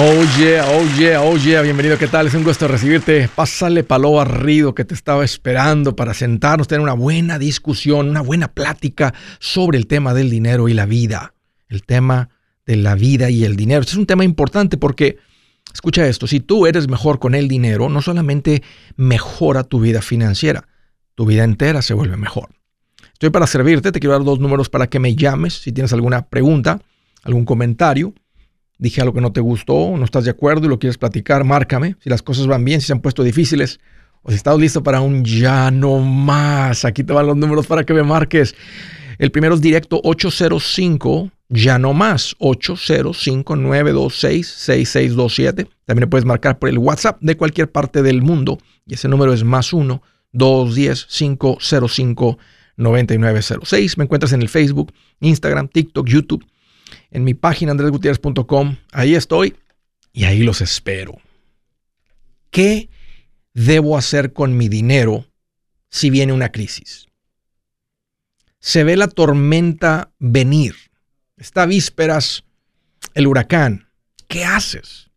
Oh yeah, oh yeah, oh yeah, bienvenido, ¿qué tal? Es un gusto recibirte. Pásale palo barrido que te estaba esperando para sentarnos, tener una buena discusión, una buena plática sobre el tema del dinero y la vida. El tema de la vida y el dinero. Este es un tema importante porque, escucha esto, si tú eres mejor con el dinero, no solamente mejora tu vida financiera, tu vida entera se vuelve mejor. Estoy para servirte, te quiero dar dos números para que me llames si tienes alguna pregunta, algún comentario dije algo que no te gustó, no estás de acuerdo y lo quieres platicar, márcame. Si las cosas van bien, si se han puesto difíciles o si estás listo para un ya no más. Aquí te van los números para que me marques. El primero es directo 805, ya no más, 805-926-6627. También puedes marcar por el WhatsApp de cualquier parte del mundo y ese número es más 1-210-505-9906. Me encuentras en el Facebook, Instagram, TikTok, YouTube en mi página andresgutierrez.com. Ahí estoy y ahí los espero. ¿Qué debo hacer con mi dinero si viene una crisis? Se ve la tormenta venir. Está vísperas el huracán. ¿Qué haces?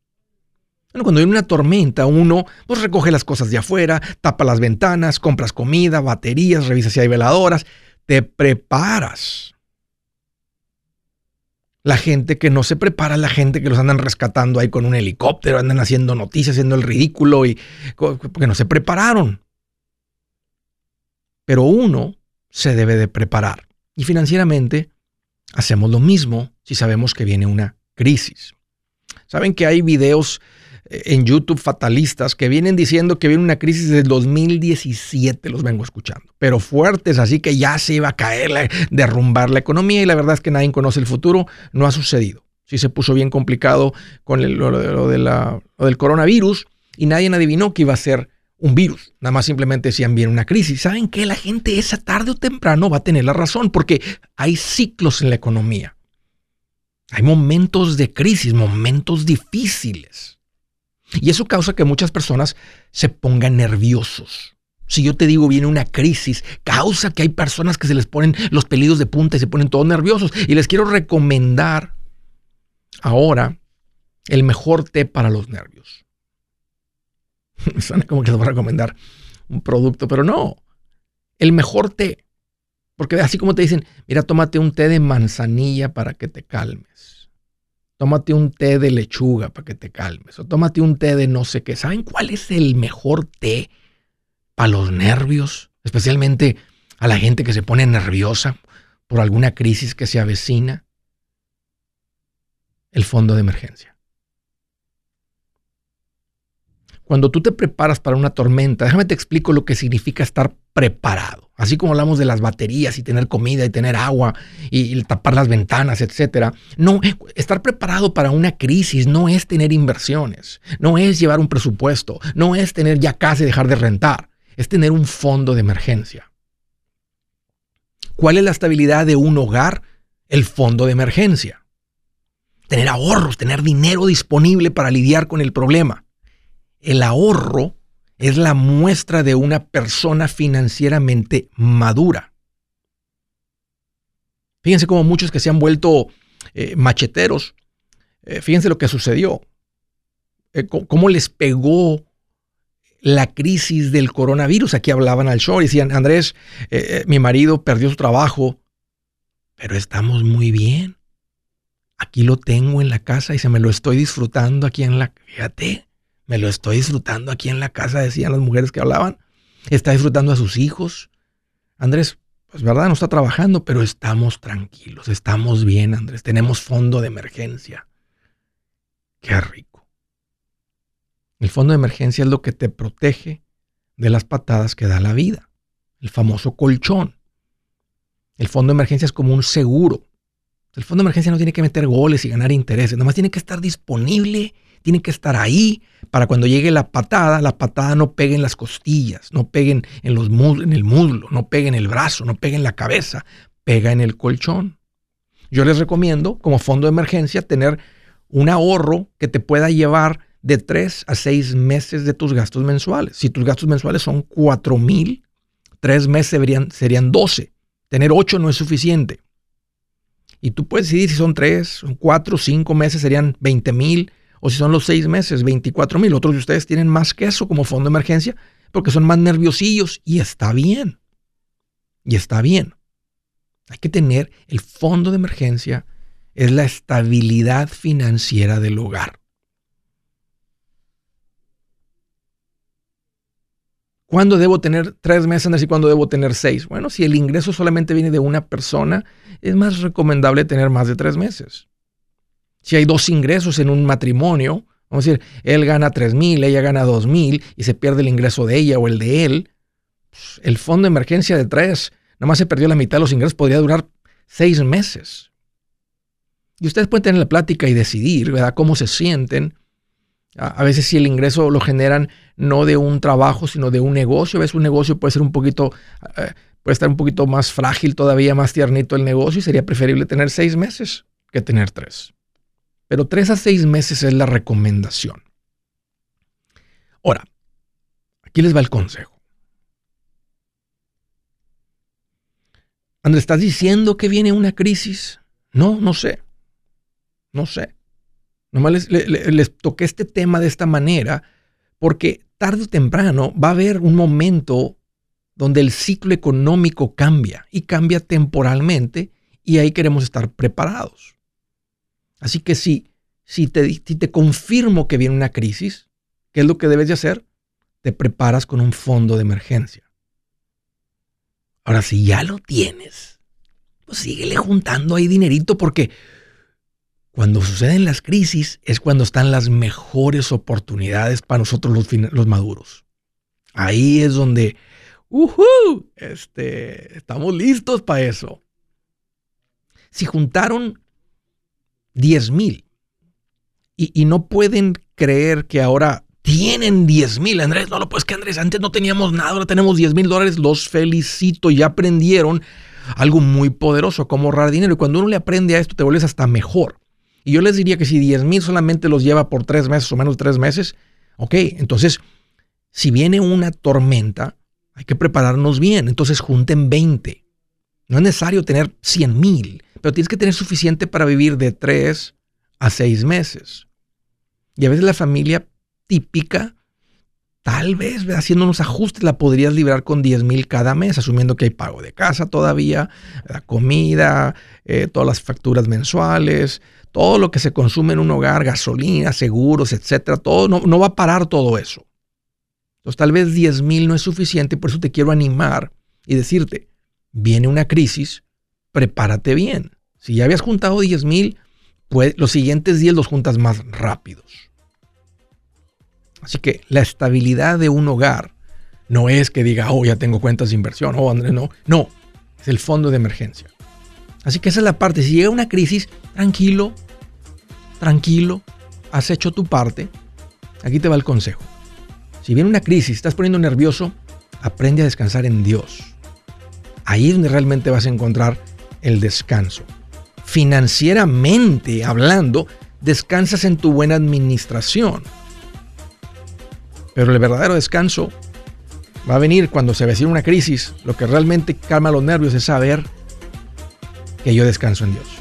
Bueno, cuando viene una tormenta, uno pues recoge las cosas de afuera, tapa las ventanas, compras comida, baterías, revisa si hay veladoras, te preparas la gente que no se prepara, la gente que los andan rescatando ahí con un helicóptero, andan haciendo noticias, haciendo el ridículo y porque no se prepararon. Pero uno se debe de preparar. Y financieramente hacemos lo mismo si sabemos que viene una crisis. Saben que hay videos en YouTube fatalistas que vienen diciendo que viene una crisis del 2017, los vengo escuchando, pero fuertes, así que ya se iba a caer, derrumbar la economía y la verdad es que nadie conoce el futuro, no ha sucedido. Sí se puso bien complicado con lo, de la, del coronavirus y nadie adivinó que iba a ser un virus. Nada más simplemente decían viene una crisis. ¿Saben qué? La gente esa tarde o temprano va a tener la razón porque hay ciclos en la economía. Hay momentos de crisis, momentos difíciles. Y eso causa que muchas personas se pongan nerviosos. Si yo te digo viene una crisis, causa que hay personas que se les ponen los pelidos de punta y se ponen todos nerviosos. Y les quiero recomendar ahora el mejor té para los nervios. Suena como que les voy a recomendar un producto, pero no. El mejor té. Porque así como te dicen, mira, tómate un té de manzanilla para que te calmes tómate un té de lechuga para que te calmes, o tómate un té de no sé qué. ¿Saben cuál es el mejor té para los nervios? Especialmente a la gente que se pone nerviosa por alguna crisis que se avecina. El fondo de emergencia. Cuando tú te preparas para una tormenta, déjame te explico lo que significa estar preparado. Así como hablamos de las baterías y tener comida y tener agua y, tapar las ventanas, etcétera. No, estar preparado para una crisis no es tener inversiones, no es llevar un presupuesto, no es tener ya casa y dejar de rentar, es tener un fondo de emergencia. ¿Cuál es la estabilidad de un hogar? El fondo de emergencia. Tener ahorros, tener dinero disponible para lidiar con el problema el ahorro es la muestra de una persona financieramente madura. Fíjense cómo muchos que se han vuelto eh, macheteros, eh, fíjense lo que sucedió, eh, cómo les pegó la crisis del coronavirus. Aquí hablaban al show y decían, Andrés, mi marido perdió su trabajo, pero estamos muy bien. Aquí lo tengo en la casa y se me lo estoy disfrutando aquí en la... Fíjate, me lo estoy disfrutando aquí en la casa, decían las mujeres que hablaban. Está disfrutando a sus hijos. Andrés, pues verdad, no está trabajando, pero estamos tranquilos, estamos bien, Andrés. Tenemos fondo de emergencia. Qué rico. El fondo de emergencia es lo que te protege de las patadas que da la vida. El famoso colchón. El fondo de emergencia es como un seguro. El fondo de emergencia no tiene que meter goles y ganar intereses, nada más tiene que estar disponible tiene que estar ahí para cuando llegue la patada, la patada no pegue en las costillas, no pegue en, los en el muslo, no pegue en el brazo, no pegue en la cabeza, pega en el colchón. Yo les recomiendo como fondo de emergencia tener un ahorro que te pueda llevar de tres a seis meses de tus gastos mensuales. Si tus gastos mensuales son cuatro mil, tres meses serían, serían 12. Tener ocho no es suficiente. Y tú puedes decidir si son tres, cuatro, cinco meses serían 20 mil O si son los seis meses, 24 mil. Otros de ustedes tienen más que eso como fondo de emergencia porque son más nerviosillos y está bien. Y está bien. Hay que tener el fondo de emergencia, es la estabilidad financiera del hogar. ¿Cuándo debo tener tres meses y cuándo debo tener seis? Bueno, si el ingreso solamente viene de una persona, es más recomendable tener más de tres meses. Si hay dos ingresos en un matrimonio, vamos a decir, él gana tres mil, ella gana dos mil y se pierde el ingreso de ella o el de él, pues, el fondo de emergencia de tres, nada más se perdió la mitad de los ingresos, podría durar seis meses. Y ustedes pueden tener la plática y decidir, ¿verdad?, cómo se sienten. A, veces si el ingreso lo generan no de un trabajo, sino de un negocio, a veces un negocio puede ser un poquito, eh, puede estar un poquito más frágil, todavía más tiernito el negocio y sería preferible tener seis meses que tener tres. Pero tres a seis meses es la recomendación. Ahora, aquí les va el consejo. Andrés, ¿estás diciendo que viene una crisis? No, no sé. No sé. Nomás les, toqué este tema de esta manera porque tarde o temprano va a haber un momento donde el ciclo económico cambia y cambia temporalmente y ahí queremos estar preparados. Así que si, si, te, si te confirmo que viene una crisis, ¿qué es lo que debes de hacer? Te preparas con un fondo de emergencia. Ahora, si ya lo tienes, pues síguele juntando ahí dinerito porque cuando suceden las crisis es cuando están las mejores oportunidades para nosotros los, maduros. Ahí es donde, este, estamos listos para eso. Si juntaron 10 mil y, no pueden creer que ahora tienen 10 mil, Andrés, no lo puedes que Andrés, antes no teníamos nada, ahora tenemos 10 mil dólares, los felicito, ya aprendieron algo muy poderoso, como ahorrar dinero. Y cuando uno le aprende a esto, te vuelves hasta mejor. Y yo les diría que si 10 mil solamente los lleva por tres meses o menos tres meses, ok, entonces si viene una tormenta, hay que prepararnos bien. Entonces junten 20. No es necesario tener 100 mil, pero tienes que tener suficiente para vivir de 3 a 6 meses. Y a veces la familia típica, tal vez haciendo unos ajustes, la podrías librar con 10 mil cada mes, asumiendo que hay pago de casa todavía, la comida, eh, todas las facturas mensuales, todo lo que se consume en un hogar, gasolina, seguros, etcétera, todo no, va a parar todo eso. Entonces, tal vez 10 mil no es suficiente, por eso te quiero animar y decirte: viene una crisis, prepárate bien. Si ya habías juntado 10 mil, pues los siguientes 10 los juntas más rápidos. Así que la estabilidad de un hogar no es que diga, oh, ya tengo cuentas de inversión, oh, Andrés, no. No, es el fondo de emergencia. Así que esa es la parte. Si llega una crisis, tranquilo, tranquilo, has hecho tu parte. Aquí te va el consejo. Si viene una crisis, estás poniendo nervioso, aprende a descansar en Dios. Ahí es donde realmente vas a encontrar el descanso. Financieramente hablando, descansas en tu buena administración. Pero el verdadero descanso va a venir cuando se avecina una crisis. Lo que realmente calma los nervios es saber que yo descanso en Dios.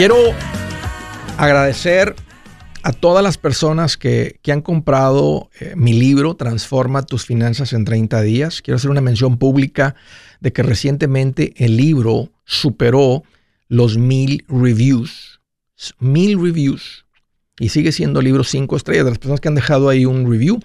Quiero agradecer a todas las personas que, han comprado eh, mi libro Transforma tus finanzas en 30 días. Quiero hacer una mención pública de que recientemente el libro superó los mil reviews. Mil reviews. Y sigue siendo libro cinco estrellas. De las personas que han dejado ahí un review,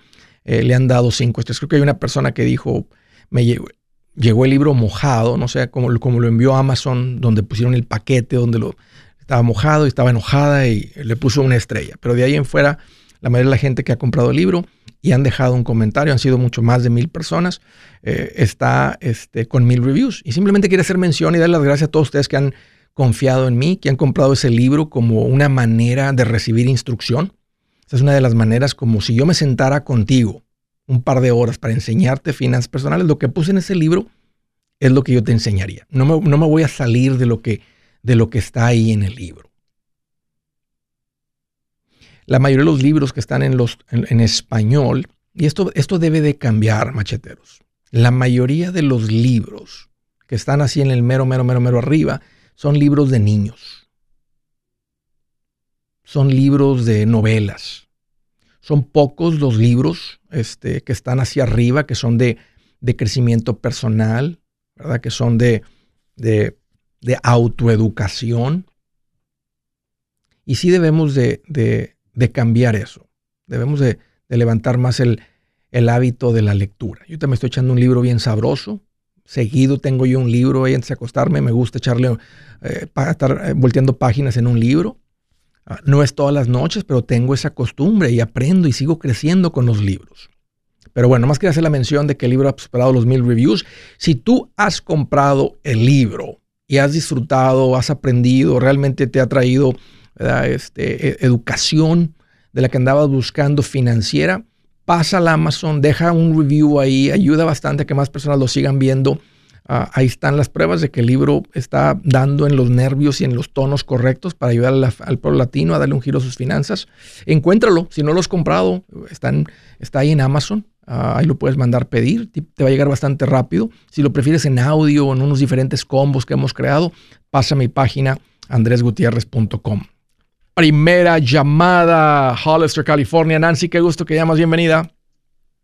eh, le han dado cinco estrellas. Creo que hay una persona que dijo, me llegó, el libro mojado, no sé, como, como lo envió Amazon, donde pusieron el paquete, donde lo estaba mojado y estaba enojada y le puso una estrella. Pero de ahí en fuera, la mayoría de la gente que ha comprado el libro y han dejado un comentario, han sido mucho más de mil personas, eh, está este, con mil reviews. Y simplemente quiero hacer mención y dar las gracias a todos ustedes que han confiado en mí, que han comprado ese libro como una manera de recibir instrucción. Esa es una de las maneras como si yo me sentara contigo un par de horas para enseñarte finanzas personales, lo que puse en ese libro es lo que yo te enseñaría. No me, no me voy a salir de lo que de lo que está ahí en el libro. La mayoría de los libros que están en, los, en, español, y esto, esto debe de cambiar, macheteros, la mayoría de los libros que están así en el mero, mero, mero, mero arriba, son libros de niños. Son libros de novelas. Son pocos los libros este, que están hacia arriba, que son de, de crecimiento personal, ¿verdad? Que son de, de de autoeducación. Y sí debemos de, cambiar eso. Debemos de, levantar más el, hábito de la lectura. Yo también estoy echando un libro bien sabroso. Seguido tengo yo un libro ahí antes de acostarme. Me gusta echarle, eh, estar eh, volteando páginas en un libro. Ah, no es todas las noches, pero tengo esa costumbre y aprendo y sigo creciendo con los libros. Pero bueno, más quería hacer la mención de que el libro ha superado los mil reviews. Si tú has comprado el libro y has disfrutado, has aprendido, realmente te ha traído este, e, educación de la que andabas buscando financiera, pasa a Amazon, deja un review ahí, ayuda bastante a que más personas lo sigan viendo. Ah, ahí están las pruebas de que el libro está dando en los nervios y en los tonos correctos para ayudar al pueblo latino a darle un giro a sus finanzas. Encuéntralo, si no lo has comprado, está ahí en Amazon. Ah, ahí lo puedes mandar pedir, te va a llegar bastante rápido. Si lo prefieres en audio o en unos diferentes combos que hemos creado, pasa a mi página andresgutierrez.com. Primera llamada, Hollister, California. Nancy, qué gusto que llamas, bienvenida.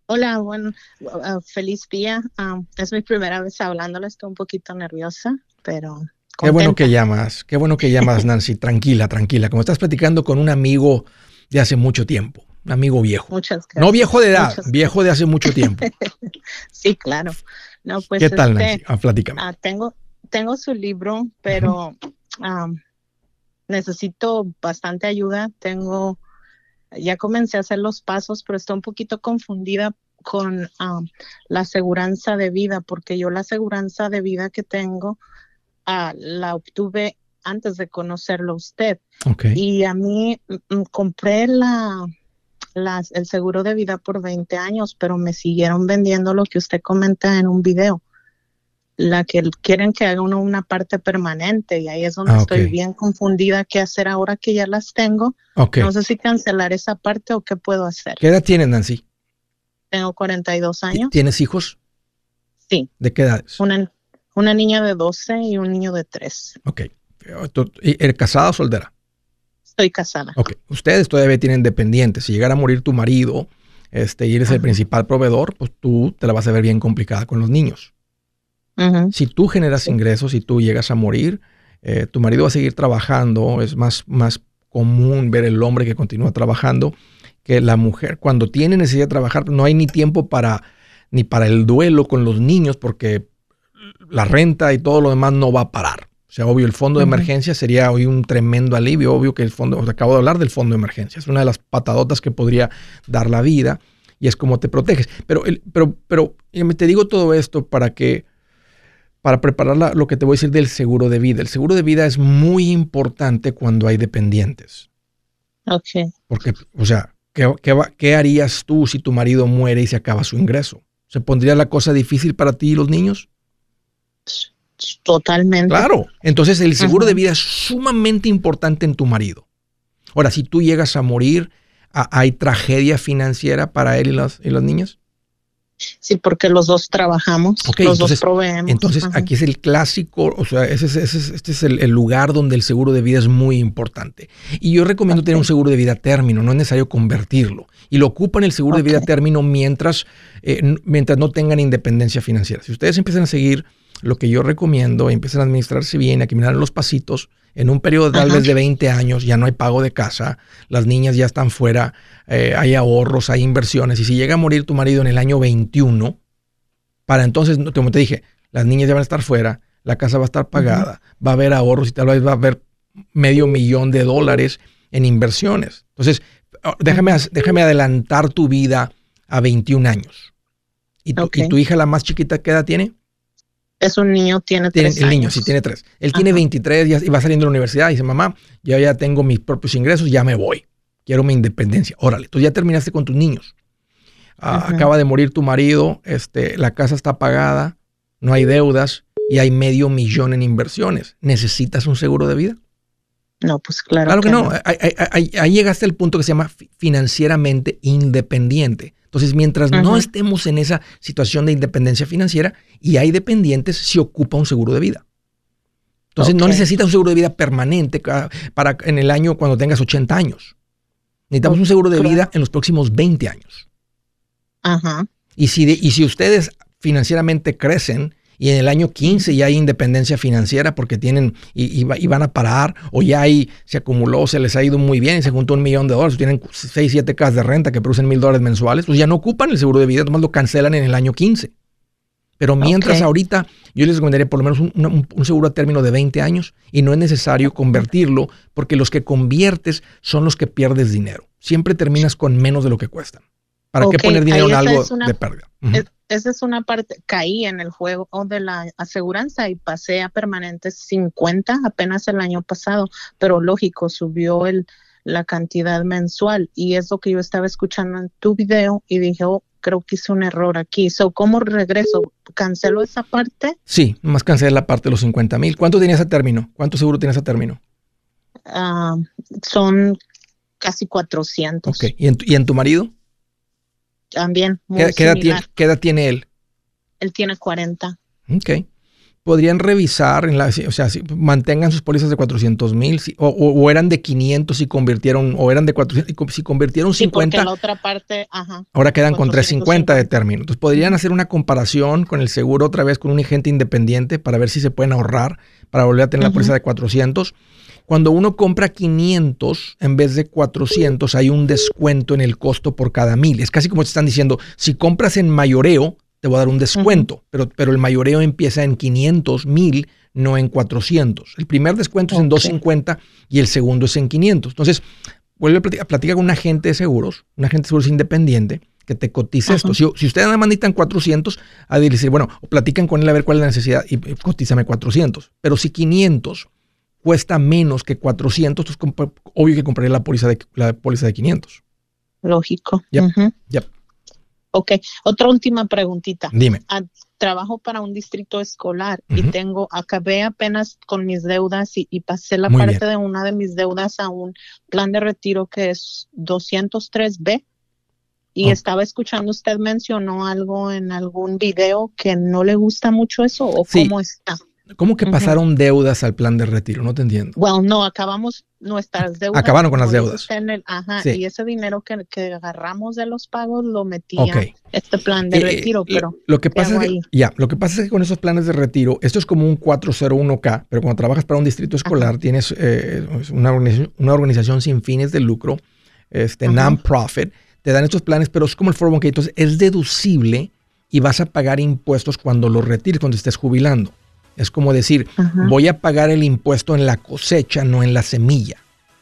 Hola, bueno, uh, feliz día. Um, es mi primera vez hablándole, estoy un poquito nerviosa, pero... Qué bueno que llamas, qué bueno que llamas, Nancy. tranquila, tranquila. Como estás platicando con un amigo de hace mucho tiempo amigo viejo. Muchas gracias. No viejo de edad, viejo de hace mucho tiempo. sí, claro. No, pues, ¿Qué tal, este, Nancy? Ah, ah, tengo, tengo su libro, pero necesito bastante ayuda. Tengo, ya comencé a hacer los pasos, pero estoy un poquito confundida con la aseguranza de vida, porque yo la aseguranza de vida que tengo ah, la obtuve antes de conocerlo usted. Y a mí mm, mm, compré la, el seguro de vida por 20 años, pero me siguieron vendiendo lo que usted comenta en un video. La que quieren que haga uno una parte permanente y ahí es donde ah, estoy bien confundida qué hacer ahora que ya las tengo. No sé si cancelar esa parte o qué puedo hacer. ¿Qué edad tienes, Nancy? Tengo 42 años. ¿Tienes hijos? Sí. ¿De qué edades? Una, una niña de 12 y un niño de 3. Ok. ¿Eres casada o soltera? Estoy casada. Ok, ustedes todavía tienen dependientes. Si llegara a morir tu marido este, y eres el principal proveedor, pues tú te la vas a ver bien complicada con los niños. Si tú generas ingresos y tú llegas a morir, eh, tu marido va a seguir trabajando. Es más, más común ver el hombre que continúa trabajando que la mujer. Cuando tiene necesidad de trabajar, no hay ni tiempo para ni para el duelo con los niños porque la renta y todo lo demás no va a parar. O sea, obvio, el fondo de emergencia sería hoy un tremendo alivio. Obvio que el fondo, os acabo de hablar del fondo de emergencia, es una de las patadotas que podría dar la vida y es como te proteges. Pero, pero, pero te digo todo esto para que, para preparar lo que te voy a decir del seguro de vida. El seguro de vida es muy importante cuando hay dependientes. Ok. Porque, o sea, ¿qué, qué, qué harías tú si tu marido muere y se acaba su ingreso? ¿Se pondría la cosa difícil para ti y los niños? Totalmente. Claro. Entonces el seguro de vida es sumamente importante en tu marido. Ahora, si tú llegas a morir, ¿hay tragedia financiera para él y las, y niñas? Sí, porque los dos trabajamos, los dos proveemos. Entonces, aquí es el clásico, o sea, ese, este es el, lugar donde el seguro de vida es muy importante. Y yo recomiendo tener un seguro de vida término, no es necesario convertirlo. Y lo ocupan el seguro de vida término mientras, eh, mientras no tengan independencia financiera. Si ustedes empiezan a seguir lo que yo recomiendo, empiezan a administrarse bien, a caminar los pasitos, en un periodo tal vez de 20 años ya no hay pago de casa, las niñas ya están fuera, eh, hay ahorros, hay inversiones, y si llega a morir tu marido en el año 21, para entonces, como te dije, las niñas ya van a estar fuera, la casa va a estar pagada, va a haber ahorros y tal vez va a haber medio millón de dólares en inversiones. Entonces, oh, déjame, déjame adelantar tu vida a 21 años. ¿Y tu, ¿Y tu hija, la más chiquita, qué edad tiene? Es un niño, tiene tres El niño, sí, tiene tres. Él tiene 23 y va saliendo de la universidad y dice, mamá, ya ya tengo mis propios ingresos, ya me voy. Quiero mi independencia. Órale, tú ya terminaste con tus niños. Ah, acaba de morir tu marido, este, la casa está pagada, no hay deudas y hay medio millón en inversiones. ¿Necesitas un seguro de vida? No, pues claro. Claro que, no. Ahí, llegaste al punto que se llama financieramente independiente. Entonces, mientras no estemos en esa situación de independencia financiera y hay dependientes, se ocupa un seguro de vida. Entonces, no necesitas un seguro de vida permanente para en el año cuando tengas 80 años. Necesitamos un seguro de vida en los próximos 20 años. Ajá. Y si, y si ustedes financieramente crecen y en el año 15 ya hay independencia financiera porque tienen y, van a parar o ya ahí se acumuló, se les ha ido muy bien y se juntó un millón de dólares, tienen 6, 7 casas de renta que producen mil dólares mensuales, pues ya no ocupan el seguro de vida, nomás lo cancelan en el año 15. Pero mientras ahorita yo les recomendaría por lo menos un, un, seguro a término de 20 años y no es necesario convertirlo porque los que conviertes son los que pierdes dinero. Siempre terminas con menos de lo que cuestan. ¿Para qué poner dinero en algo de pérdida? Esa es una parte, caí en el juego de la aseguranza y pasé a permanentes 50 apenas el año pasado, pero lógico, subió el, la cantidad mensual y es lo que yo estaba escuchando en tu video y dije, oh, creo que hice un error aquí. So, ¿Cómo regreso? ¿Cancelo esa parte? Sí, más cancelé la parte de los 50 mil. ¿Cuánto tenías a término? ¿Cuánto seguro tienes a término? Ah, son casi 400. Ok, ¿y en tu, ¿y en tu marido? También. ¿Qué, edad tiene, él? Él tiene 40. Ok. Podrían revisar, en la, o sea, si mantengan sus pólizas de 400 mil, o, eran de 500 y convirtieron, o eran de 400, si convirtieron 50. Sí, la otra parte, ajá. Ahora quedan con 350 de término. Entonces podrían hacer una comparación con el seguro otra vez con un agente independiente para ver si se pueden ahorrar para volver a tener la póliza de 400 cuando uno compra 500 en vez de 400, hay un descuento en el costo por cada mil. Es casi como te están diciendo, si compras en mayoreo, te voy a dar un descuento, pero, pero el mayoreo empieza en 500 mil, no en 400. El primer descuento es en 250 y el segundo es en 500. Entonces, vuelve a platicar, con un agente de seguros, un agente de seguros independiente, que te cotice esto. Si, si ustedes nada más necesitan 400, a decir, bueno, platican con él a ver cuál es la necesidad y cotízame 400. Pero si 500 cuesta menos que 400, entonces obvio que compraría la póliza de, la póliza de 500. Lógico. Yep. Ok, otra última preguntita. Dime. Ah, trabajo para un distrito escolar y tengo, acabé apenas con mis deudas y, pasé la parte de una de mis deudas a un plan de retiro que es 203B. Y estaba escuchando, usted mencionó algo en algún video que no le gusta mucho eso o cómo está. ¿Cómo que pasaron deudas al plan de retiro? No te entiendo. Bueno, no, acabamos nuestras deudas. Acabaron con las deudas. ajá, y ese dinero que, que, agarramos de los pagos lo metía en este plan de retiro, pero lo que pasa es que, ya, lo que pasa es que con esos planes de retiro, esto es como un 401k, pero cuando trabajas para un distrito escolar tienes eh, una, organización, una, organización, sin fines de lucro, este non-profit, te dan estos planes, pero es como el 401k, entonces es deducible y vas a pagar impuestos cuando lo retires, cuando estés jubilando. Es como decir, voy a pagar el impuesto en la cosecha, no en la semilla.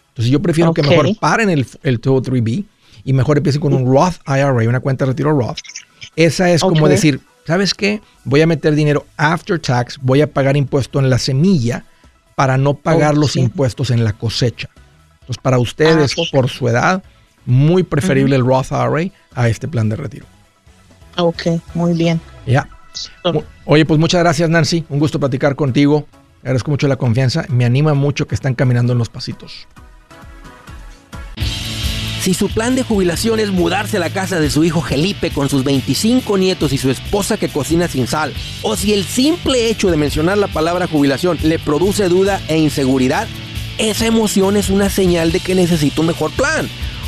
Entonces yo prefiero que mejor paren el, el 203B y mejor empiecen con un Roth IRA, una cuenta de retiro Roth. Esa es como decir, ¿sabes qué? Voy a meter dinero after tax, voy a pagar impuesto en la semilla para no pagar los impuestos en la cosecha. Entonces para ustedes, ah, por su edad, muy preferible el Roth IRA a este plan de retiro. Ok, muy bien. Ya. Oye, pues muchas gracias, Nancy. Un gusto platicar contigo. Agradezco mucho la confianza. Me anima mucho que están caminando en los pasitos. Si su plan de jubilación es mudarse a la casa de su hijo Felipe con sus 25 nietos y su esposa que cocina sin sal, o si el simple hecho de mencionar la palabra jubilación le produce duda e inseguridad, esa emoción es una señal de que necesita un mejor plan.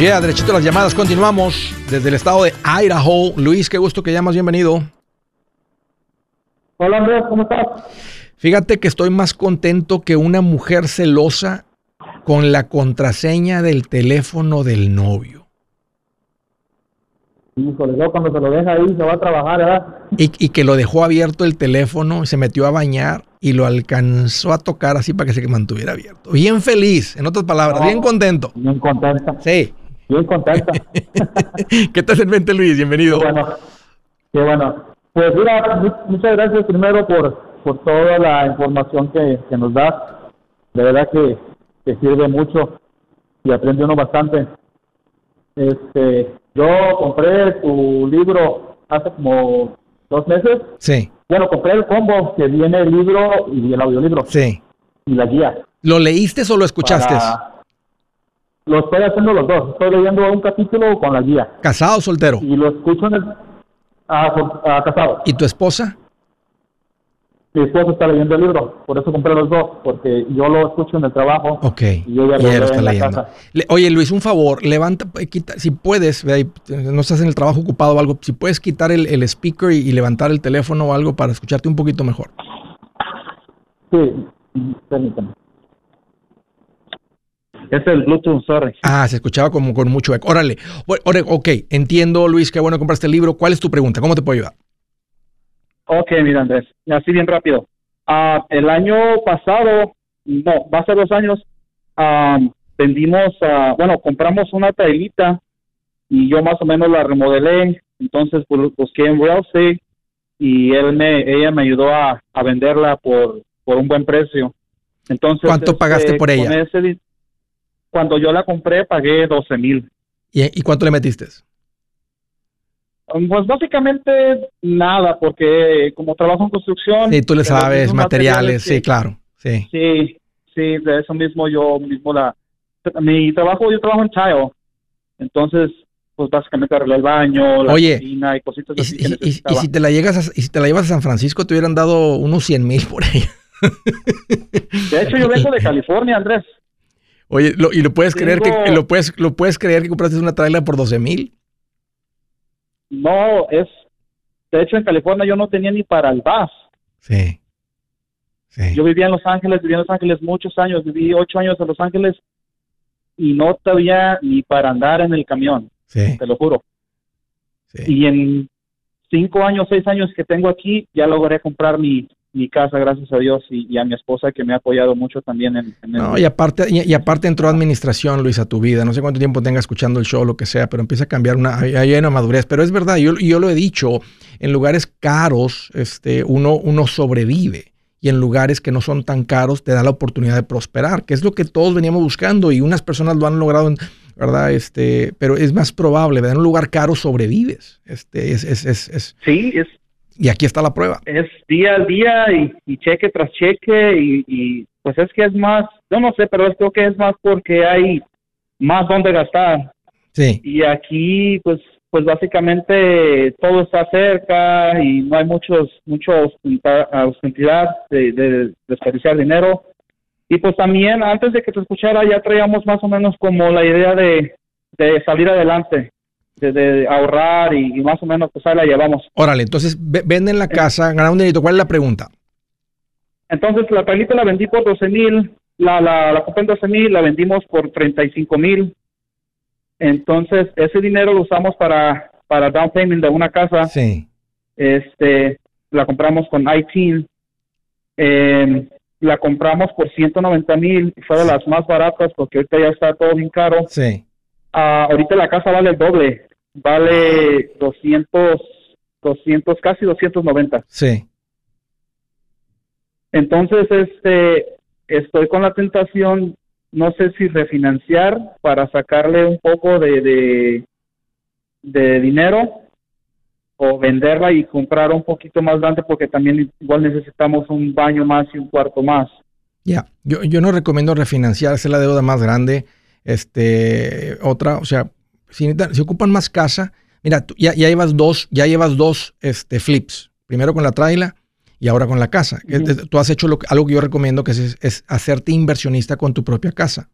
Yeah, derechito las llamadas. Continuamos desde el estado de Idaho. Luis, qué gusto que llamas. Bienvenido. Hola Andrés, ¿cómo estás? Fíjate que estoy más contento que una mujer celosa con la contraseña del teléfono del novio. Híjole, luego cuando se lo deja ahí se va a trabajar, ¿verdad? Y, y, que lo dejó abierto el teléfono, se metió a bañar y lo alcanzó a tocar así para que se mantuviera abierto. Bien feliz, en otras palabras, bien contento. Bien contenta. Sí. Bien contenta. ¿Qué tal en mente, Luis? Bienvenido. Qué bueno. Qué bueno. Pues mira, muchas gracias primero por, por toda la información que, que nos das. De verdad que, que sirve mucho y aprende uno bastante. Este, yo compré tu libro hace como dos meses. Sí. Bueno, compré el combo que viene el libro y el audiolibro. Sí. Y la guía. ¿Lo leíste o lo escuchaste? Lo estoy haciendo los dos. Estoy leyendo un capítulo con la guía. ¿Casado o soltero? Y lo escucho en el... Ah, ah, casado. ¿Y tu esposa? Mi esposa está leyendo el libro, por eso compré los dos, porque yo lo escucho en el trabajo. Ok. Y ella lo está leyendo. oye, Luis, un favor, levanta, eh, quita, si puedes, no estás en el trabajo ocupado o algo, si puedes quitar el, el speaker y, y, levantar el teléfono o algo para escucharte un poquito mejor. Sí, permítame. Es el Bluetooth, sorry. Ah, se escuchaba como con mucho eco. Órale. Órale, ok, entiendo, Luis, qué bueno compraste el libro. ¿Cuál es tu pregunta? ¿Cómo te puedo ayudar? Ok, mira, Andrés, así bien rápido. Uh, el año pasado, no, va a ser dos años, uh, vendimos, uh, bueno, compramos una trailita y yo más o menos la remodelé, entonces pues, busqué en real estate y él me, ella me ayudó a, a venderla por, por un buen precio. Entonces, ¿Cuánto pagaste este, por ella? Ese, cuando yo la compré pagué 12 mil. ¿Y, ¿Y, cuánto le metiste? Pues básicamente nada, porque como trabajo en construcción... Sí, tú le sabes, materiales, sí, claro, sí. Sí, sí, de eso mismo yo mismo la... Mi trabajo, yo trabajo en tile, entonces pues básicamente arreglé el baño, la Oye, cocina y cositas así. Y, y, y, si te la llegas a, y si te la llevas a San Francisco te hubieran dado unos 100 mil por ella. De hecho yo vengo de California, Andrés. Oye, lo, ¿y lo puedes creer que lo puedes lo puedes creer que compraste una trailer por 12 mil? No, es de hecho en California yo no tenía ni para el bus. Sí. Yo vivía en Los Ángeles, viví en Los Ángeles muchos años, viví ocho años en Los Ángeles y no todavía ni para andar en el camión, te lo juro. Y en cinco años, seis años que tengo aquí, ya logré comprar mi, mi casa, gracias a Dios, y, a mi esposa que me ha apoyado mucho también en, No, y aparte, y, aparte entró administración, Luis, a tu vida. No sé cuánto tiempo tenga escuchando el show, lo que sea, pero empieza a cambiar una, hay una madurez. Pero es verdad, yo, yo lo he dicho, en lugares caros, este, uno, uno sobrevive. Y en lugares que no son tan caros, te da la oportunidad de prosperar, que es lo que todos veníamos buscando y unas personas lo han logrado, ¿verdad? Este, pero es más probable, En un lugar caro sobrevives. Este, es, es, es, es sí, es, y aquí está la prueba. Es día a día y, cheque tras cheque y, pues es que es más, yo no sé, pero creo que es más porque hay más donde gastar. Sí. Y aquí pues pues básicamente todo está cerca y no hay muchos muchos cantidad de, de desperdiciar dinero. Y pues también antes de que te escuchara ya traíamos más o menos como la idea de, de salir adelante de, ahorrar y, más o menos pues ahí la llevamos. Órale, entonces venden la casa, ganan un dinerito. ¿Cuál es la pregunta? Entonces la trailita la vendí por 12 mil, la, la, la compré en 12 mil, la vendimos por 35 mil. Entonces ese dinero lo usamos para, para down payment de una casa. Sí. Este, la compramos con IT. Eh, la compramos por 190 mil, fue de las más baratas porque ahorita ya está todo bien caro. Sí. Ah, ahorita la casa vale el doble vale 200, 200, casi 290. Sí. Entonces, este, estoy con la tentación, no sé si refinanciar para sacarle un poco de, de, dinero o venderla y comprar un poquito más grande porque también igual necesitamos un baño más y un cuarto más. Ya, yo, yo no recomiendo refinanciar, hacer la deuda más grande. Este, otra, o sea, si, ocupan más casa, mira, ya, llevas dos, ya llevas dos este, flips. Primero con la traila y ahora con la casa. Tú has hecho algo que yo recomiendo que es, hacerte inversionista con tu propia casa.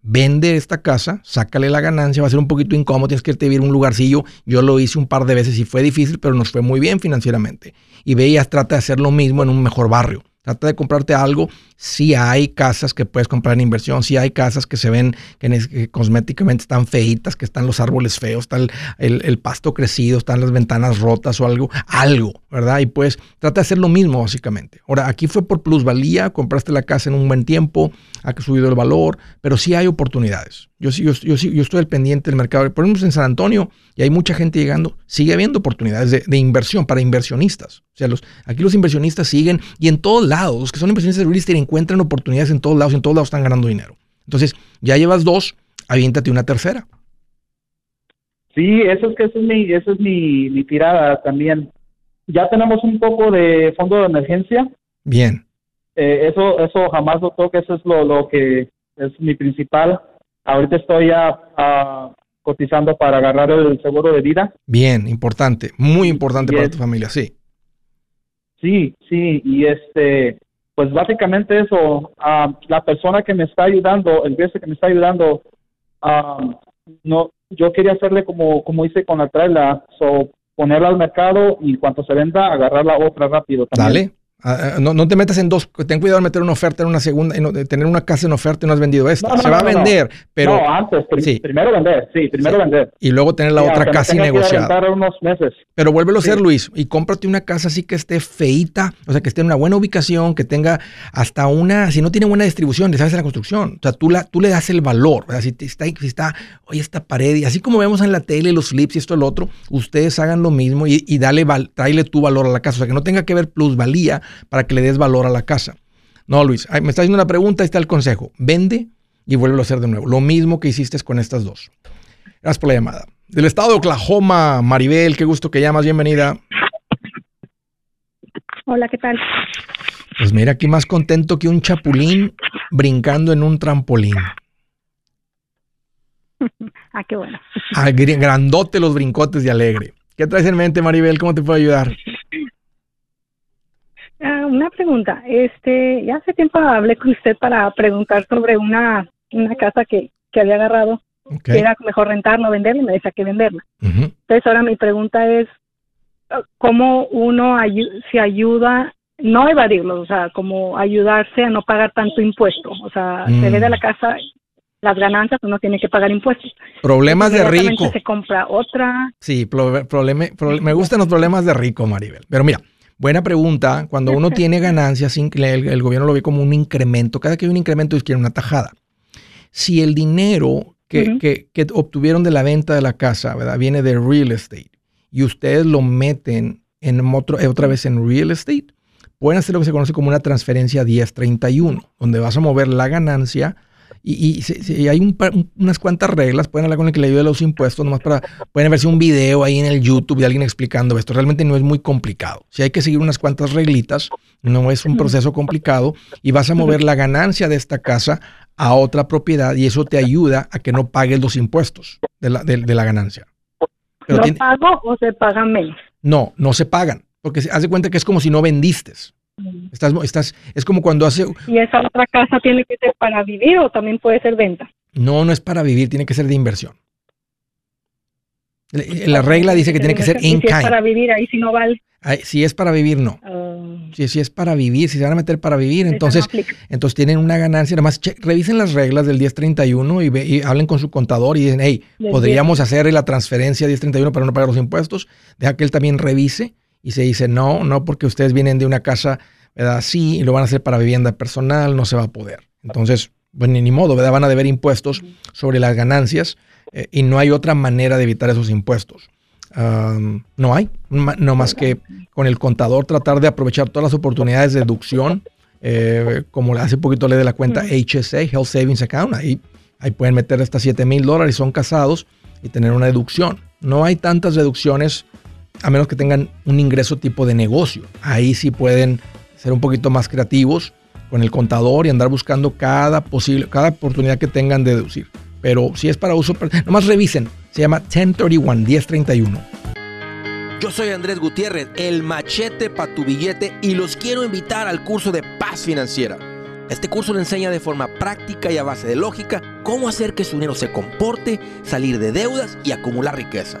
Vende esta casa, sácale la ganancia, va a ser un poquito incómodo, tienes que irte a vivir un lugarcillo. Yo lo hice un par de veces y fue difícil, pero nos fue muy bien financieramente. Y veías, trata de hacer lo mismo en un mejor barrio. Trata de comprarte algo. Si hay casas que puedes comprar en inversión, si hay casas que se ven que, cosméticamente están feitas, que están los árboles feos, está el, pasto crecido, están las ventanas rotas o algo, algo, ¿verdad? Y pues trata de hacer lo mismo básicamente. Ahora, aquí fue por plusvalía, compraste la casa en un buen tiempo, ha subido el valor, pero sí hay oportunidades. Yo, yo, yo, yo estoy al pendiente del mercado. Por ejemplo, en San Antonio, y hay mucha gente llegando, sigue habiendo oportunidades de, inversión para inversionistas. O sea, los, aquí los inversionistas siguen y en todos lados, los que son inversionistas de real estate encuentran oportunidades en todos lados, en todos lados están ganando dinero. Entonces, ya llevas dos, aviéntate una tercera. Sí, eso es que eso es mi, eso es mi, mi tirada también. Ya tenemos un poco de fondo de emergencia. Bien. Eh, eso, eso jamás lo toque, eso es lo, lo que es mi principal Ahorita estoy ya ah, cotizando para agarrar el seguro de vida. Bien, importante, muy importante para tu familia, sí. Sí, sí, y este, pues básicamente eso, ah, la persona que me está ayudando, el vice que me está ayudando, ah, no, yo quería hacerle como, como hice con la trailer, so, ponerla al mercado y cuando se venda, agarrar la otra rápido. También. Dale, no, no, te metas en dos, ten cuidado de meter una oferta en una segunda, de tener una casa en oferta y no has vendido esta. Se va a vender, pero... No, antes, primero vender, sí, primero vender. Y luego tener la otra casa negociada. unos meses. Pero vuélvelo a hacer, Luis, y cómprate una casa así que esté feita, o sea, que esté en una buena ubicación, que tenga hasta una, si no tiene buena distribución, le sabes la construcción, o sea, tú, la, tú le das el valor, ¿verdad? Si, está, si está, oye, esta pared, y así como vemos en la tele los flips y esto lo otro, ustedes hagan lo mismo y, y dale, tráele tu valor a la casa, o sea, que no tenga que ver plusvalía para que le des valor a la casa. No, Luis, me está haciendo una pregunta, ahí está el consejo. Vende y vuelve a hacer de nuevo. Lo mismo que hiciste con estas dos. Gracias por la llamada. Del estado de Oklahoma, Maribel, qué gusto que llamas, bienvenida. Hola, ¿qué tal? Pues mira, aquí más contento que un chapulín brincando en un trampolín. ah, qué bueno. grandote los brincotes de alegre. ¿Qué traes en mente, Maribel? ¿Cómo te puedo ayudar? Una pregunta. Este, ya hace tiempo hablé con usted para preguntar sobre una, una casa que, que había agarrado. Que era mejor rentarla o venderla y me decía que venderla. Entonces ahora mi pregunta es, ¿cómo uno se ayuda no evadirlos, o sea, como ayudarse a no pagar tanto impuesto. O sea, se ve de la mm. casa las ganancias, uno tiene que pagar impuestos. Problemas de rico. se compra otra. Sí, problema, me gustan los problemas de rico, Maribel. Pero mira, buena pregunta. Cuando uno tiene ganancias, el, el, gobierno lo ve como un incremento. Cada que hay un incremento, es quiere una tajada. Si el dinero que, que, que, obtuvieron de la venta de la casa, ¿verdad? Viene de real estate y ustedes lo meten en otro, otra vez en real estate, pueden hacer lo que se conoce como una transferencia 1031, donde vas a mover la ganancia y, hay unas cuantas reglas, pueden hablar con el que le ayude a los impuestos, nomás para, pueden verse un video ahí en el YouTube de alguien explicando esto. Realmente no es muy complicado. Si hay que seguir unas cuantas reglitas, no es un proceso complicado y vas a mover la ganancia de esta casa a otra propiedad y eso te ayuda a que no pagues los impuestos de la, de, la ganancia. ¿No pago o se pagan menos? No, no se pagan, porque se hace cuenta que es como si no vendiste. Estás, estás, es como cuando hace... ¿Y esa otra casa tiene que ser para vivir o también puede ser venta? No, no es para vivir, tiene que ser de inversión. La regla dice que tiene que ser in kind. Si es para vivir, ahí si no vale. si es para vivir, no. Ah. si, es para vivir, si se van a meter para vivir, entonces, entonces tienen una ganancia. Además, revisen las reglas del 1031 y, y hablen con su contador y dicen, hey, podríamos hacer la transferencia 1031 para no pagar los impuestos. Deja que él también revise y se dice, no, no, porque ustedes vienen de una casa así y lo van a hacer para vivienda personal, no se va a poder. Entonces, pues ni, modo, ¿verdad? van a deber impuestos sobre las ganancias eh, y no hay otra manera de evitar esos impuestos. no hay, no más que con el contador tratar de aprovechar todas las oportunidades de deducción, eh, como hace poquito le de la cuenta HSA, Health Savings Account, ahí, ahí pueden meter hasta 7 mil dólares, son casados y tener una deducción. No hay tantas deducciones a menos que tengan un ingreso tipo de negocio. Ahí sí pueden ser un poquito más creativos con el contador y andar buscando cada posible, cada oportunidad que tengan de deducir. Pero si es para uso, nomás revisen. Se llama 1031, 1031. Yo soy Andrés Gutiérrez, el machete para tu billete y los quiero invitar al curso de paz financiera. Este curso le enseña de forma práctica y a base de lógica cómo hacer que su dinero se comporte, salir de deudas y acumular riqueza.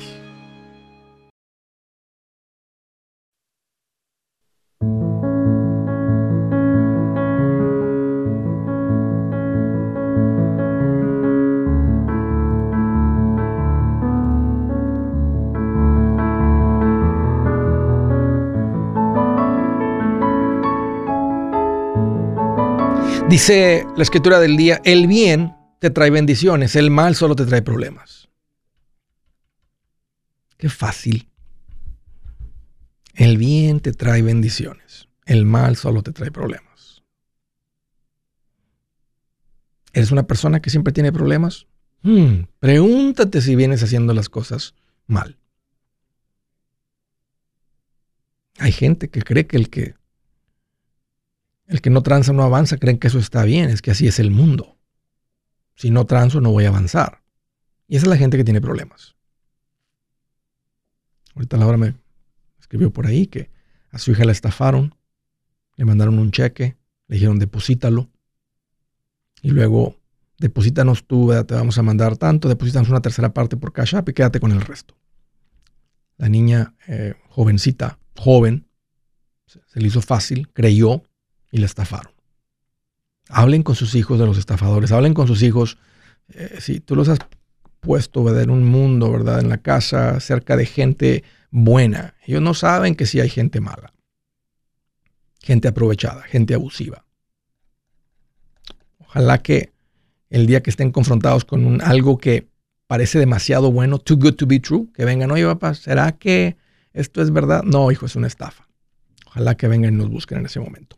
Dice la escritura del día, el bien te trae bendiciones, el mal solo te trae problemas. Qué fácil. El bien te trae bendiciones, el mal solo te trae problemas. ¿Eres una persona que siempre tiene problemas? Hmm, pregúntate si vienes haciendo las cosas mal. Hay gente que cree que el que el que no tranza no avanza, creen que eso está bien, es que así es el mundo. Si no transo no voy a avanzar. Y esa es la gente que tiene problemas. Ahorita Laura me escribió por ahí que a su hija la estafaron, le mandaron un cheque, le dijeron deposítalo. Y luego, deposítanos tú, te vamos a mandar tanto, deposítanos una tercera parte por Cash App y quédate con el resto. La niña eh, jovencita, joven, se le hizo fácil, creyó, y la estafaron. Hablen con sus hijos de los estafadores, hablen con sus hijos. Eh, si tú los has puesto en un mundo, ¿verdad? En la casa, cerca de gente buena. Ellos no saben que sí hay gente mala. Gente aprovechada, gente abusiva. Ojalá que el día que estén confrontados con un, algo que parece demasiado bueno, too good to be true, que vengan, oye papá, ¿será que esto es verdad? No, hijo, es una estafa. Ojalá que vengan y nos busquen en ese momento.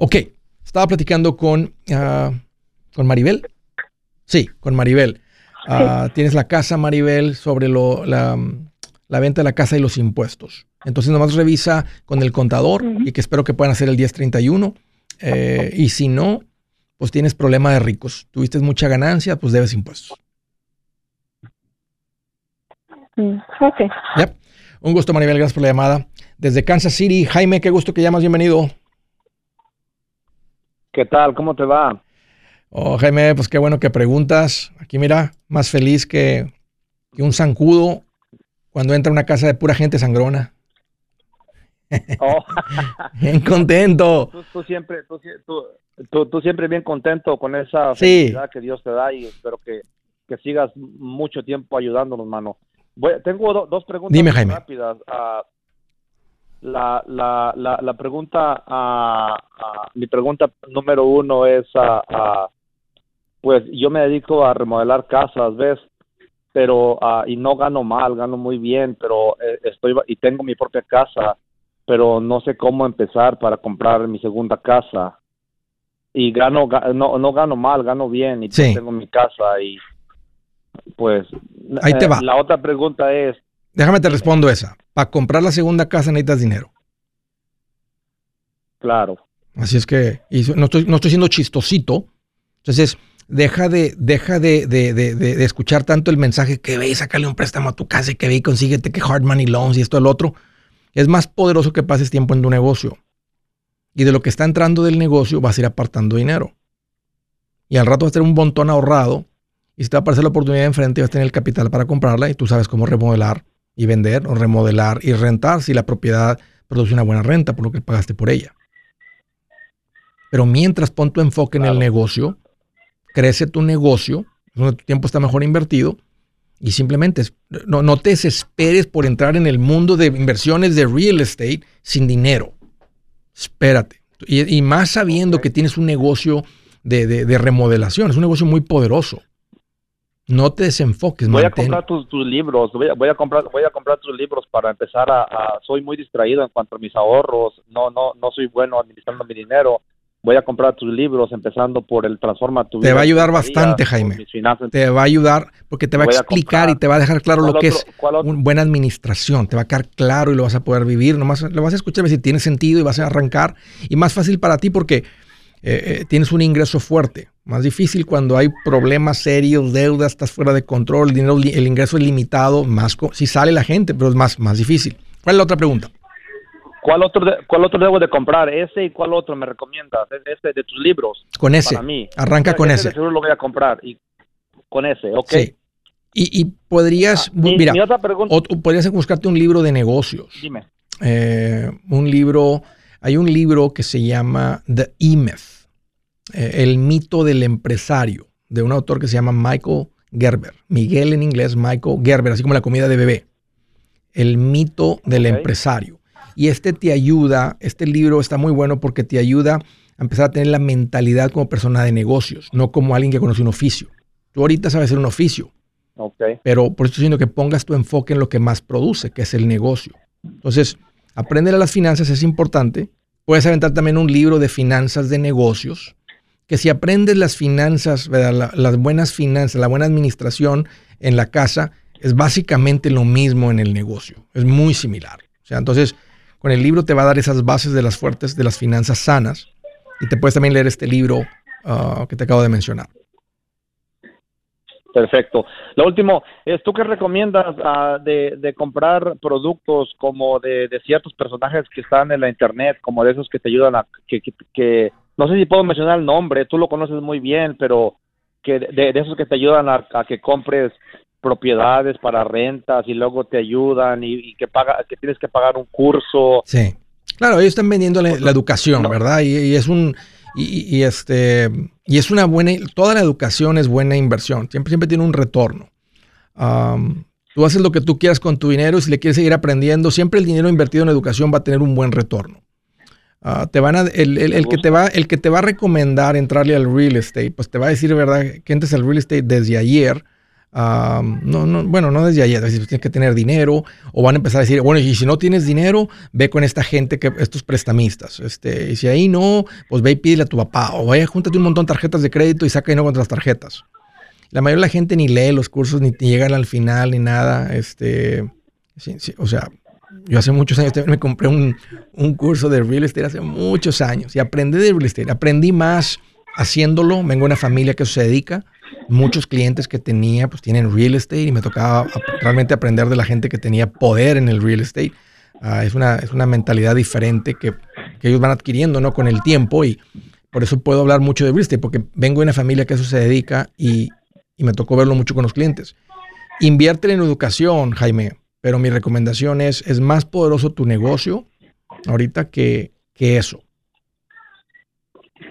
Ok, estaba platicando con, ah, con Maribel. Sí, con Maribel. Ah, tienes la casa, Maribel, sobre lo, la, venta de la casa y los impuestos. Entonces nomás revisa con el contador y que espero que puedan hacer el 1031. Eh, y si no, pues tienes problema de ricos. Tuviste mucha ganancia, pues debes impuestos. Mm, ok. Un gusto, Maribel. Gracias por la llamada. Desde Kansas City, Jaime, qué gusto que llamas. Bienvenido. ¿Qué tal? ¿Cómo te va? Oh, Jaime, pues qué bueno que preguntas. Aquí mira, más feliz que, un zancudo cuando entra a una casa de pura gente sangrona. Oh. bien contento. Tú, siempre, tú, siempre bien contento con esa felicidad que Dios te da y espero que, sigas mucho tiempo ayudándonos, mano. tengo dos preguntas Dime, Jaime. rápidas. Uh, la, la, la, la pregunta, uh, mi pregunta número uno es, uh, pues yo me dedico a remodelar casas, ¿ves? Pero, y no gano mal, gano muy bien, pero eh, estoy, y tengo mi propia casa, pero no sé cómo empezar para comprar mi segunda casa. Y gano, no, no gano mal, gano bien, y pues tengo mi casa y pues Ahí te eh, va. la otra pregunta es Déjame te respondo esa. Para comprar la segunda casa necesitas dinero. Claro. Así es que, no, estoy, no estoy siendo chistosito. Entonces, deja de, deja de, de, de, escuchar tanto el mensaje que ve y sácale un préstamo a tu casa y que ve y consíguete que hard money loans y esto, el otro. Es más poderoso que pases tiempo en tu negocio. Y de lo que está entrando del negocio vas a ir apartando dinero. Y al rato vas a tener un montón ahorrado. Y si te va a aparecer la oportunidad enfrente, vas a tener el capital para comprarla y tú sabes cómo remodelar y vender o remodelar y rentar si la propiedad produce una buena renta por lo que pagaste por ella. Pero mientras pon tu enfoque en el negocio, crece tu negocio, donde tu tiempo está mejor invertido y simplemente no, no te desesperes por entrar en el mundo de inversiones de real estate sin dinero. Espérate. Y, más sabiendo que tienes un negocio de, de remodelación, es un negocio muy poderoso. No te desenfoques. Voy a comprar tus, libros, voy a, comprar, voy a comprar tus libros para empezar a, Soy muy distraído en cuanto a mis ahorros, no, no, no soy bueno administrando mi dinero. Voy a comprar tus libros, empezando por el Transforma tu Vida. Te va a ayudar bastante, Jaime. Te va a ayudar porque te va a explicar y te va a dejar claro lo que es una buena administración. Te va a quedar claro y lo vas a poder vivir. Nomás lo vas a escuchar si tiene sentido y vas a arrancar. Y más fácil para ti porque eh, eh, tienes un ingreso fuerte. Más difícil cuando hay problemas serios, deudas, estás fuera de control, el dinero, el ingreso es limitado, más si sale la gente, pero es más, más difícil. ¿Cuál es la otra pregunta? ¿Cuál otro, ¿Cuál otro debo de comprar? ¿Ese y cuál otro me recomiendas? ¿Ese de tus libros? Con ese. Arranca con ese. Seguro lo voy a comprar. Y con ese, ok. Sí. Y, podrías, ah, mira, o, podrías buscarte un libro de negocios. Dime. Eh, un libro hay un libro que se llama The E-Myth, eh, El mito del empresario, de un autor que se llama Michael Gerber. Miguel en inglés, Michael Gerber, así como la comida de bebé. El mito del empresario. Y este te ayuda, este libro está muy bueno porque te ayuda a empezar a tener la mentalidad como persona de negocios, no como alguien que conoce un oficio. Tú ahorita sabes hacer un oficio. Pero por eso estoy diciendo que pongas tu enfoque en lo que más produce, que es el negocio. Entonces, Aprender a las finanzas es importante. Puedes aventar también un libro de finanzas de negocios, que si aprendes las finanzas, las buenas finanzas, la buena administración en la casa, es básicamente lo mismo en el negocio. Es muy similar. O sea, entonces, con el libro te va a dar esas bases de las fuertes, de las finanzas sanas. Y te puedes también leer este libro ah, que te acabo de mencionar. Perfecto. Lo último, es ¿tú qué recomiendas ah, de, comprar productos como de, ciertos personajes que están en la internet, como de esos que te ayudan a, que, no sé si puedo mencionar el nombre, tú lo conoces muy bien, pero que de, esos que te ayudan a, que compres propiedades para rentas y luego te ayudan y, que paga, que tienes que pagar un curso. Sí, claro, ellos están vendiendo la, educación, ¿verdad? y es un y, este, y es una buena, toda la educación es buena inversión, siempre, siempre tiene un retorno. tú haces lo que tú quieras con tu dinero y si le quieres seguir aprendiendo, siempre el dinero invertido en educación va a tener un buen retorno. Ah, te van a, el, que te va, el que te va a recomendar entrarle al real estate, pues te va a decir, ¿verdad? Que entres al real estate desde ayer, no, no, bueno, no desde ayer, tienes que tener dinero, o van a empezar a decir, bueno, y si no tienes dinero, ve con esta gente, que estos prestamistas, este, y si ahí no, pues ve y pídele a tu papá, o vaya, júntate un montón de tarjetas de crédito y saca dinero contra las tarjetas. La mayoría de la gente ni lee los cursos, ni llegan al final, ni nada, este, o sea, yo hace muchos años me compré un, un curso de real estate hace muchos años y aprendí de real estate, aprendí más haciéndolo, vengo de una familia que se dedica, muchos clientes que tenía pues tienen real estate y me tocaba realmente aprender de la gente que tenía poder en el real estate. Ah, es, una, es una mentalidad diferente que, que, ellos van adquiriendo ¿no? con el tiempo y por eso puedo hablar mucho de real estate, porque vengo de una familia que eso se dedica y, y me tocó verlo mucho con los clientes. Invierte en educación, Jaime, pero mi recomendación es, es más poderoso tu negocio ahorita que, que eso.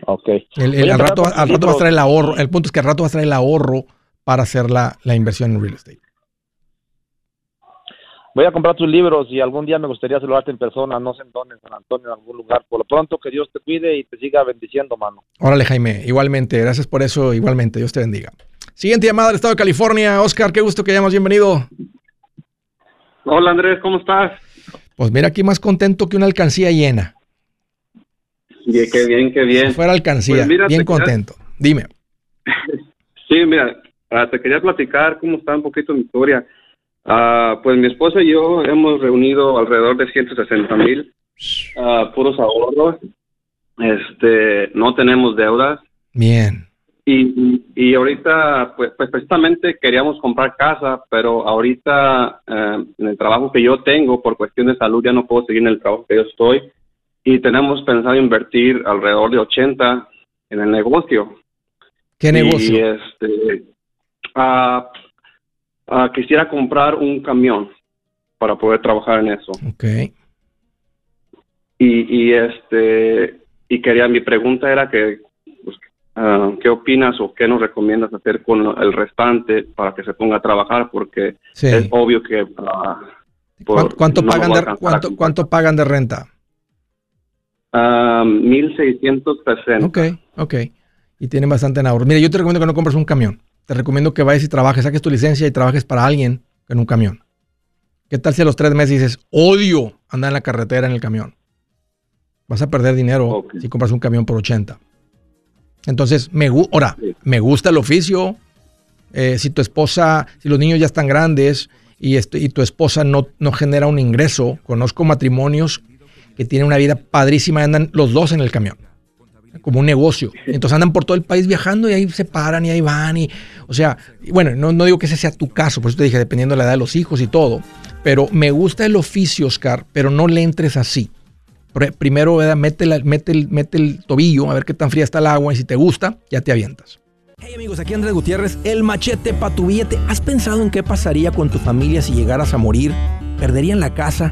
Ok. El, al, rato, al rato, va a traer el ahorro. El punto es que al rato va a traer el ahorro para hacer la, la inversión en real estate. Voy a comprar tus libros y algún día me gustaría saludarte en persona, no sé en dónde, en San Antonio, en algún lugar. Por lo pronto, que Dios te cuide y te siga bendiciendo, mano. Órale, Jaime, igualmente. Gracias por eso, igualmente. Dios te bendiga. Siguiente llamada del estado de California. Oscar, qué gusto que hayamos bienvenido. Hola, Andrés, ¿cómo estás? Pues mira, aquí más contento que una alcancía llena. qué bien, qué bien. fuera alcancía, pues bien contento. Dime. sí, mira, ah, te quería platicar cómo está un poquito mi historia. Uh, pues mi esposa y yo hemos reunido alrededor de 160 mil uh, puros ahorros. Este, no tenemos deudas. Bien. Y, y ahorita, pues, pues, precisamente queríamos comprar casa, pero ahorita uh, en el trabajo que yo tengo, por cuestión de salud, ya no puedo seguir en el trabajo que yo estoy y tenemos pensado invertir alrededor de 80 en el negocio. ¿Qué negocio? Y este, uh, uh, quisiera comprar un camión para poder trabajar en eso. Ok. Y, y este, y quería, mi pregunta era que, uh, ¿qué opinas o qué nos recomiendas hacer con el restante para que se ponga a trabajar? Porque es obvio que... ¿Cuánto, pagan de, cuánto, ¿Cuánto pagan de renta? 1660. Ok, ok. Y tienen bastante en ahorro. Mira, yo te recomiendo que no compres un camión. Te recomiendo que vayas y trabajes, saques tu licencia y trabajes para alguien en un camión. ¿Qué tal si a los tres meses dices, odio andar en la carretera en el camión? Vas a perder dinero si compras un camión por 80. Entonces, me, ahora, me gusta el oficio. Eh, si tu esposa, si los niños ya están grandes y, este, y tu esposa no, no genera un ingreso, conozco matrimonios que tienen una vida padrísima y andan los dos en el camión, como un negocio. Entonces andan por todo el país viajando y ahí se paran y ahí van. Y, o sea, bueno, no, no digo que ese sea tu caso, por eso te dije, dependiendo de la edad de los hijos y todo. Pero me gusta el oficio, Oscar, pero no le entres así. Primero, Mete, mete, el, mete el tobillo, a ver qué tan fría está el agua y si te gusta, ya te avientas. Hey amigos, aquí Andrés Gutiérrez, el machete para tu billete. ¿Has pensado en qué pasaría con tu familia si llegaras a morir? ¿Perderían la casa?